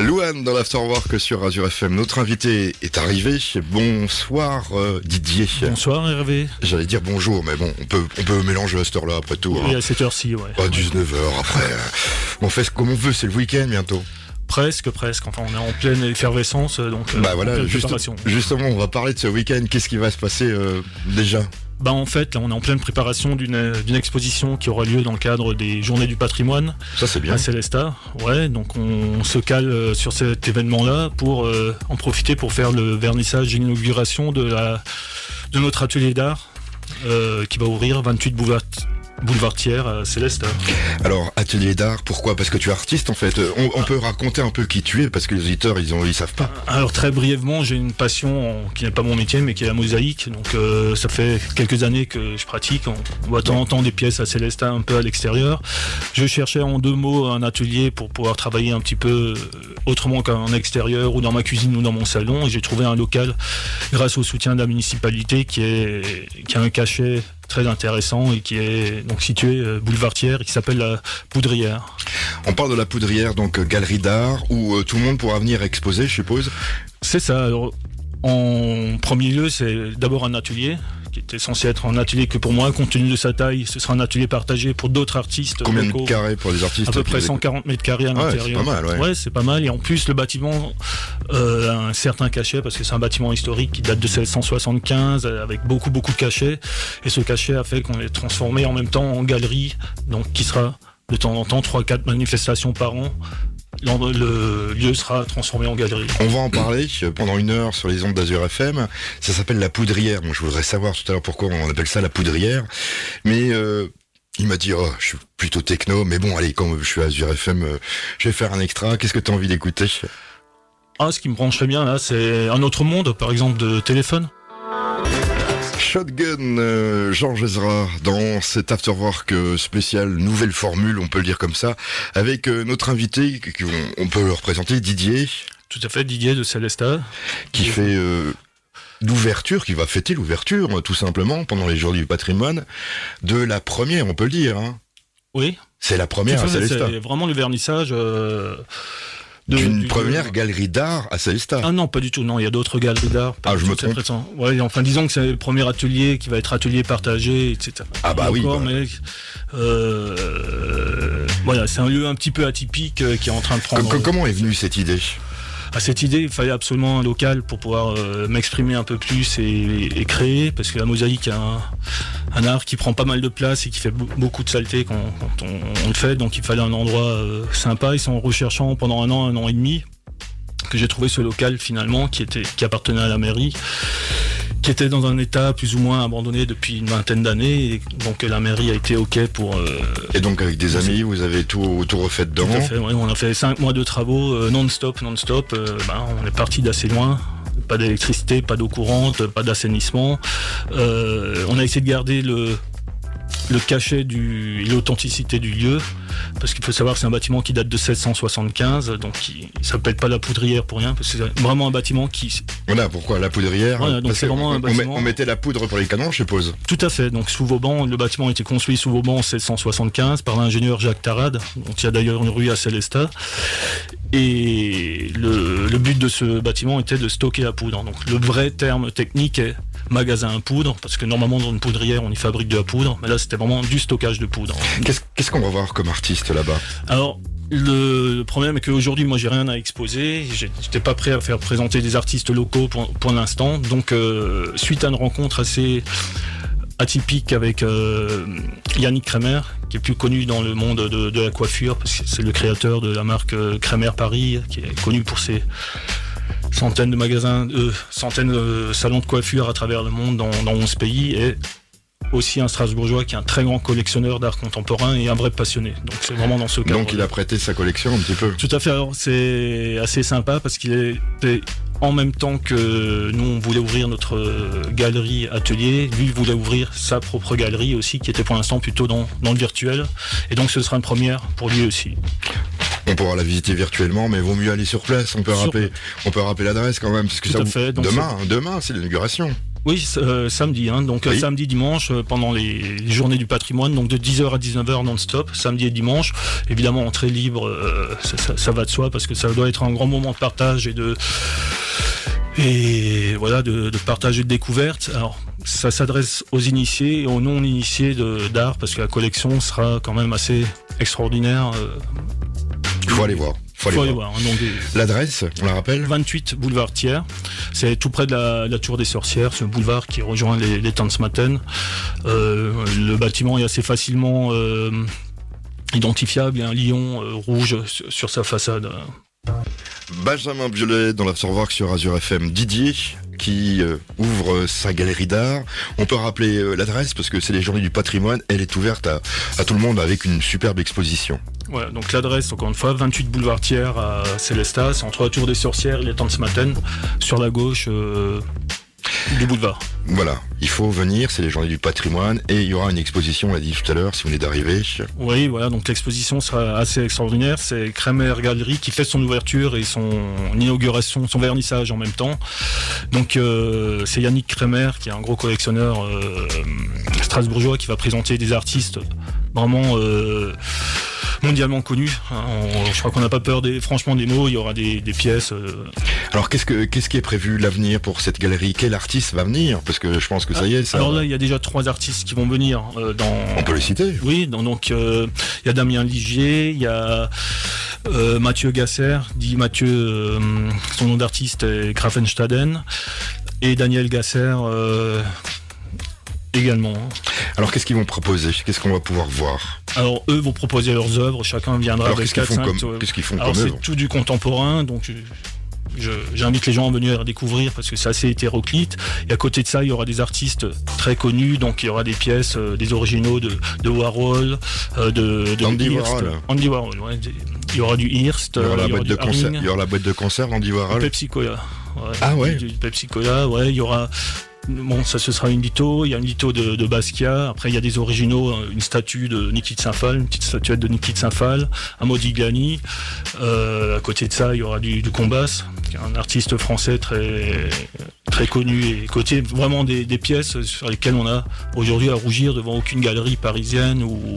Louane dans l'Afterwork sur Azure FM. Notre invité est arrivé. Bonsoir euh, Didier. Bonsoir Hervé. J'allais dire bonjour, mais bon, on peut, on peut mélanger à cette heure-là après tout. Oui, hein. à cette heure-ci, ouais. Pas 19h après. euh, on fait ce comme on veut, c'est le week-end bientôt. Presque, presque. Enfin, on est en pleine effervescence, donc euh, bah voilà, pleine juste- justement, on va parler de ce week-end. Qu'est-ce qui va se passer euh, déjà? Bah en fait, là, on est en pleine préparation d'une d'une exposition qui aura lieu dans le cadre des Journées du patrimoine Ça c'est bien. à Célestat. Ouais, donc on se cale euh, sur cet événement-là pour euh, en profiter pour faire le vernissage d'inauguration de la de notre atelier d'art euh, qui va ouvrir 28 boulevard boulevard Thiers à Célestat. Alors, atelier d'art, pourquoi? Parce que tu es artiste en fait. Euh, On, peut raconter un peu qui tu es parce que les auditeurs ils ont ils savent pas. Alors très brièvement, j'ai une passion en- qui n'est pas mon métier, mais qui est la mosaïque. Donc euh, ça fait quelques années que je pratique. On on voit de temps en temps des pièces à Célestin un peu à l'extérieur. Je cherchais en deux mots un atelier pour pouvoir travailler un petit peu euh, autrement qu'en extérieur ou dans ma cuisine ou dans mon salon. Et j'ai trouvé un local grâce au soutien de la municipalité qui, est, qui a un cachet très intéressant et qui est donc situé euh, boulevard Thiers et qui s'appelle la Poudrière. On parle de la poudrière, donc euh, galerie d'art, où euh, tout le monde pourra venir exposer, je suppose. C'est ça. Alors, en premier lieu, c'est d'abord un atelier qui était censé être un atelier que pour moi, compte tenu de sa taille, ce sera un atelier partagé pour d'autres artistes Combien locaux. de carrés pour les artistes à peu près nous écoutent 140 mètres carrés à Ouais, l'intérieur. c'est pas mal, ouais. c'est pas mal. Et en plus, le bâtiment euh, a un certain cachet parce que c'est un bâtiment historique qui date de 1675 euh, avec beaucoup beaucoup de cachets. Et ce cachet a fait qu'on est transformé en même temps en galerie, donc qui sera de temps en temps 3-4 manifestations par an. Le lieu sera transformé en galerie. On va en parler euh, pendant une heure sur les ondes d'Azur FM. Ça s'appelle la poudrière. Moi, je voudrais savoir tout à l'heure pourquoi on appelle ça la poudrière. Mais euh, il m'a dit, oh, je suis plutôt techno, mais bon, allez, comme je suis à Azur FM, euh, je vais faire un extra. Qu'est-ce que tu as envie d'écouter? Ah, ce qui me brancherait bien là, c'est un autre monde, par exemple, de téléphone. Shotgun, euh, Georges Ezra, dans cet afterwork euh, spécial, nouvelle formule, on peut le dire comme ça, avec euh, notre invité, on, on peut le représenter, Didier, Tout à fait, Didier de Célestat. qui fait euh, l'ouverture, qui va fêter l'ouverture, euh, tout simplement, pendant les jours du patrimoine, de la première, on peut le dire. Hein. Oui, C'est la première à c'est vraiment le vernissage euh, D'une du- première galerie d'art à Célestat. Ah non, pas du tout. Non, il y a d'autres galeries d'art. Ah, je me trompe. Ouais, enfin, disons que c'est le premier atelier qui va être atelier partagé, etc. Ah bah Et oui, encore, bah. mais euh, voilà, c'est un lieu un petit peu atypique euh, qui est en train de prendre. com- comment est venue cette idée? À cette idée, il fallait absolument un local pour pouvoir euh, m'exprimer un peu plus et, créer, parce que la mosaïque est un, art qui prend pas mal de place et qui fait be- beaucoup de saleté quand, on, le fait, donc il fallait un endroit euh, sympa. Et c'est en recherchant pendant un an, un an et demi, j'ai trouvé ce local finalement qui était qui appartenait à la mairie qui était dans un état plus ou moins abandonné depuis une vingtaine d'années donc la mairie a été ok pour euh, Et donc avec des amis, vous avez tout, tout refait dedans. tout à fait, ouais, on a fait cinq mois de travaux euh, non-stop, non-stop. euh, ben, on est parti d'assez loin. Pas d'électricité, pas d'eau courante, pas d'assainissement. On a essayé de garder le, le cachet du, et l'authenticité du lieu. Parce qu'il faut savoir que c'est un bâtiment qui date de 1675, donc il, il s'appelle pas la poudrière pour rien, parce que c'est vraiment un bâtiment qui, Voilà, pourquoi la poudrière Voilà, donc Parce c'est que vraiment un on, met- bâtiment- on mettait la poudre pour les canons, je suppose. Tout à fait. Donc sous Vauban, le bâtiment a été construit sous Vauban en 1675 par l'ingénieur Jacques Tarade, dont il y a d'ailleurs une rue à Célestat. Et le, le but de ce bâtiment était de stocker la poudre. Donc le vrai terme technique est magasin à poudre, parce que normalement dans une poudrière on y fabrique de la poudre, mais là c'était vraiment du stockage de poudre. Qu'est-ce qu'on va voir comme artiste là-bas? Alors, le, problème est qu'aujourd'hui, moi, j'ai rien à exposer. J'étais pas prêt à faire présenter des artistes locaux pour, pour l'instant. Donc, euh, suite à une rencontre assez atypique avec euh, Yannick Kremer, qui est plus connu dans le monde de, de la coiffure, parce que c'est le créateur de la marque euh, Kremer Paris, qui est connu pour ses centaines de magasins, euh, centaines de salons de coiffure à travers le monde dans, dans 11 pays, et aussi un Strasbourgeois qui est un très grand collectionneur d'art contemporain et un vrai passionné. Donc c'est vraiment dans ce cadre. Donc il a prêté sa collection un petit peu. Tout à fait. Alors c'est assez sympa parce qu'il était en même temps que nous on voulait ouvrir notre galerie atelier, lui il voulait ouvrir sa propre galerie aussi qui était pour l'instant plutôt dans, dans le virtuel. Et donc ce sera une première pour lui aussi. On pourra la visiter virtuellement, mais vaut mieux aller sur place. On peut Sur- rappeler, on peut rappeler l'adresse quand même, parce que Tout ça à fait, donc demain, demain, c'est l'inauguration. Oui, euh, samedi. Hein, donc euh, Oui. samedi, dimanche, euh, pendant les, les journées du patrimoine, donc de 10h à 19h non-stop, samedi et dimanche. Évidemment, entrée libre, euh, ça, ça- ça va de soi parce que ça doit être un grand moment de partage et de et voilà de, de partage et de découverte. Alors, ça s'adresse aux initiés et aux non-initiés de- d'art parce que la collection sera quand même assez extraordinaire. Il faut aller voir. Faut aller faut aller voir. voir. hein, L'adresse, on la rappelle 28 boulevard Thiers. C'est tout près de la, la Tour des Sorcières, ce boulevard qui rejoint les, les Tanzmatten. Euh, le bâtiment est assez facilement euh, identifiable. Il y a un lion euh, rouge sur, sur sa façade. Benjamin Violet dans l'Observoir sur Azure FM. Didier qui euh, ouvre sa galerie d'art. On peut rappeler euh, l'adresse parce que c'est les journées du patrimoine. Elle est ouverte à, tout le monde avec une superbe exposition. Voilà, donc l'adresse, encore une fois, 28 boulevard Thiers à Célestat. C'est entre la Tour des Sorcières et les Tanzmatten, sur la gauche euh, du boulevard. Voilà, il faut venir, c'est les journées du patrimoine et il y aura une exposition, on l'a dit tout à l'heure, si vous venez d'arriver. Oui, voilà, donc l'exposition sera assez extraordinaire. C'est Kremer Galerie qui fait son ouverture et son inauguration, son vernissage en même temps. Donc euh, c'est Yannick Kremer qui est un gros collectionneur euh, strasbourgeois qui va présenter des artistes vraiment euh, mondialement. On- je crois qu'on n'a pas peur des, franchement des mots. Il y aura des, des pièces. euh, Alors qu'est-ce que qu'est-ce qui est prévu l'avenir pour cette galerie? Quel artiste va venir? Parce que je pense que ça y est, ça, Alors là, il y a déjà trois artistes qui vont venir euh, dans. on peut les citer. Oui, donc- euh, il y a Damien Ligier, il y a Mathieu Gasser, dit Mathieu, son nom d'artiste est Grafenstaden, et Daniel Gasser également. Alors qu'est-ce qu'ils vont proposer? Qu'est-ce qu'on va pouvoir voir? Alors eux vont proposer leurs œuvres, chacun viendra Alors avec qu'est-ce qu'ils font 4-5 comme œuvres. qu'est-ce qu'ils font Alors c'est tout du contemporain, donc je- j'invite les gens à venir découvrir parce que c'est assez hétéroclite. Et à côté de ça, il y aura des artistes très connus, donc il y aura des pièces, euh, des originaux de, de Warhol, euh, de, de Andy Hirst. Warhol. Andy Warhol, ouais, il y aura du Hirst, il y, aura euh, la il y aura boîte de concert, il y aura la boîte de concert d'Andy Warhol. Pepsi Cola. Ouais, Ah ouais? Du, du Pepsi Cola, ouais, il y aura. Bon, ça ce sera une litho, il y a une litho de, Basquiat, après il y a des originaux, euh, une statue de Niki de Saint-Phal, une petite statuette de Niki de Saint-Phal, un Modigliani, euh, à côté de ça il y aura du, du Combas, qui est un artiste français très très connu et côté vraiment des, des pièces sur lesquelles on a aujourd'hui à rougir devant aucune galerie parisienne ou,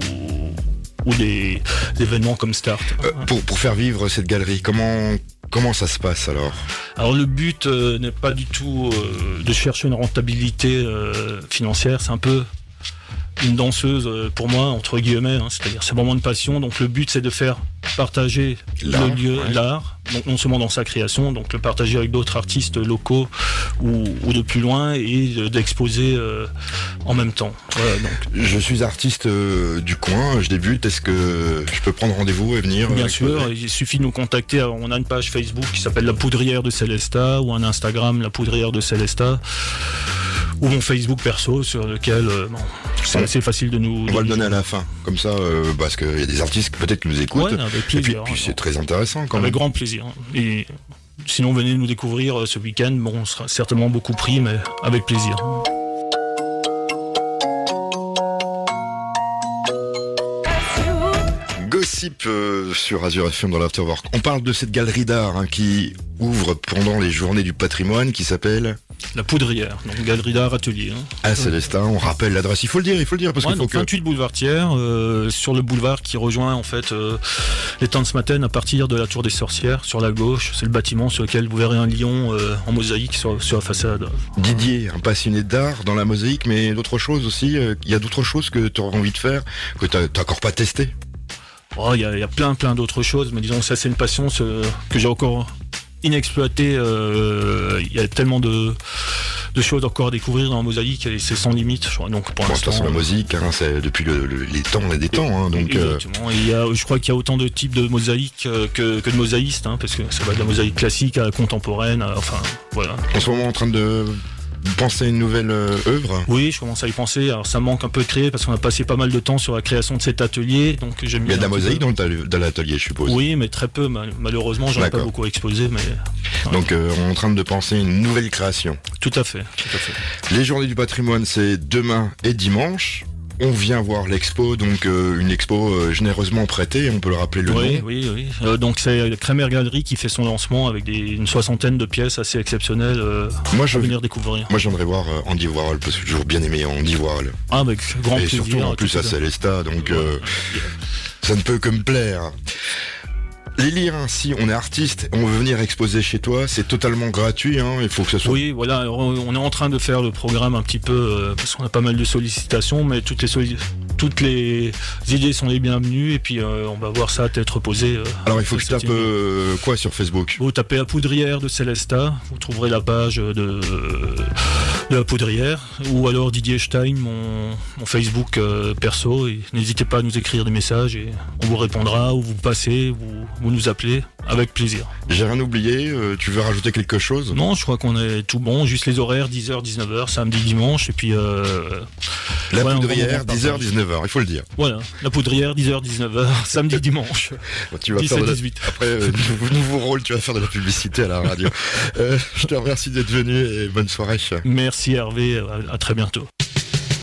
ou des, des événements comme Start. Euh, pour, pour faire vivre cette galerie, comment comment ça se passe alors? Alors le but euh, n'est pas du tout euh, de chercher une rentabilité euh, financière, c'est un peu une danseuse pour moi entre guillemets, hein, c'est-à-dire c'est vraiment une passion. Donc le but c'est de faire partager le lieu, ouais. l'art, donc non seulement dans sa création, donc le partager avec d'autres artistes locaux ou, ou de plus loin et de- d'exposer en même temps. Donc Je suis artiste euh, du coin, je débute. Est-ce que je peux prendre rendez-vous et venir Bien euh, sûr, il suffit de nous contacter. Alors, on a une page Facebook qui s'appelle La Poudrière de Célesta ou un Instagram La Poudrière de Célesta ou mon Facebook perso sur lequel euh, bon, c'est assez facile de nous. On va le donner à la fin, comme ça, euh, parce qu'il y a des artistes qui peut-être nous écoutent. Ouais, avec et puis, plaisir. puis c'est très intéressant quand Avec même. grand plaisir. Et sinon, venez nous découvrir euh, ce week-end. Bon, on sera certainement beaucoup pris, mais avec plaisir. Euh, sur Azure FM dans l'Afterwork. On parle de cette galerie d'art hein, qui ouvre pendant les journées du patrimoine qui s'appelle La Poudrière, donc galerie d'art atelier. hein. à Célestin. On rappelle l'adresse. Il faut le dire, il faut le dire parce Ouais, qu'il faut que. 28 boulevard Thiers, euh, sur le boulevard qui rejoint en fait euh, les temps de ce matin à partir de la tour des sorcières sur la gauche. C'est le bâtiment sur lequel vous verrez un lion euh, en mosaïque sur, sur la façade. Didier, un passionné d'art dans la mosaïque, mais d'autres choses aussi. Il y a d'autres choses que tu auras envie de faire que tu n'as encore pas testé. Oh, Il y, a, il y a plein plein d'autres choses, mais disons ça c'est une passion ce- que j'ai encore inexploitée. euh, Il y a tellement de, de choses encore à découvrir dans la mosaïque et c'est sans limite. Donc pour Bon, de toute l'instant. façon, la musique, hein, c'est depuis le- le- les temps et des temps. hein, donc, euh, Exactement. Il y a, je crois qu'il y a autant de types de mosaïques euh, que, que de mosaïstes, hein, parce que ça va de la mosaïque classique à la contemporaine, à- enfin voilà. en ce moment, en train de penser à une nouvelle euh, œuvre. Oui, je commence à y penser. Alors ça manque un peu de créer parce qu'on a passé pas mal de temps sur la création de cet atelier, donc j'aime Il y a de la mosaïque dans l'atelier, je suppose. Oui, mais très peu. mal- Malheureusement, j'en ai pas beaucoup exposé, mais Donc, euh, on est en train de penser à une nouvelle création. tout à fait, tout à fait. Les journées du patrimoine, c'est demain et dimanche. On vient voir l'expo, donc euh, une expo euh, généreusement prêtée, on peut le rappeler le oui, nom. oui, oui. Euh, donc c'est la Crémer Galerie qui fait son lancement avec des- une soixantaine de pièces assez exceptionnelles euh, Moi, je, à venir découvrir. moi, j'aimerais voir Andy Warhol parce que j'ai toujours bien aimé Andy Warhol. Ah, avec grand Et plaisir. surtout en plus à ça. Célesta, donc Ouais. euh, ça ne peut que me plaire. Lire si on est artiste, on veut venir exposer chez toi, c'est totalement gratuit, hein, il faut que ce soit... Oui, voilà, on est en train de faire le programme un petit peu, euh, parce qu'on a pas mal de sollicitations, mais toutes les, solli- toutes les idées sont les bienvenues, et puis euh, on va voir ça à tête reposée. euh, Alors il faut que je tape euh, quoi sur Facebook? Vous tapez la poudrière de Célesta, vous trouverez la page de, de la poudrière, ou alors Didier Stein, mon, mon Facebook perso, et n'hésitez pas à nous écrire des messages, et on vous répondra, ou vous passez, vous, vous nous appelez, avec plaisir. J'ai rien oublié, tu veux rajouter quelque chose? Non, je crois qu'on est tout bon, juste les horaires, 10h, 19h, samedi, dimanche, et puis euh, La Ouais, poudrière, va- on va 10h, partager. 19h, il faut le dire. voilà, la poudrière, 10h, 19h, samedi, dimanche, Tu vas 10 faire et de la- 18. Après, euh, nouveau, nouveau rôle, tu vas faire de la publicité à la radio. Euh, je te remercie d'être venu et bonne soirée. Merci Hervé, à- à très bientôt.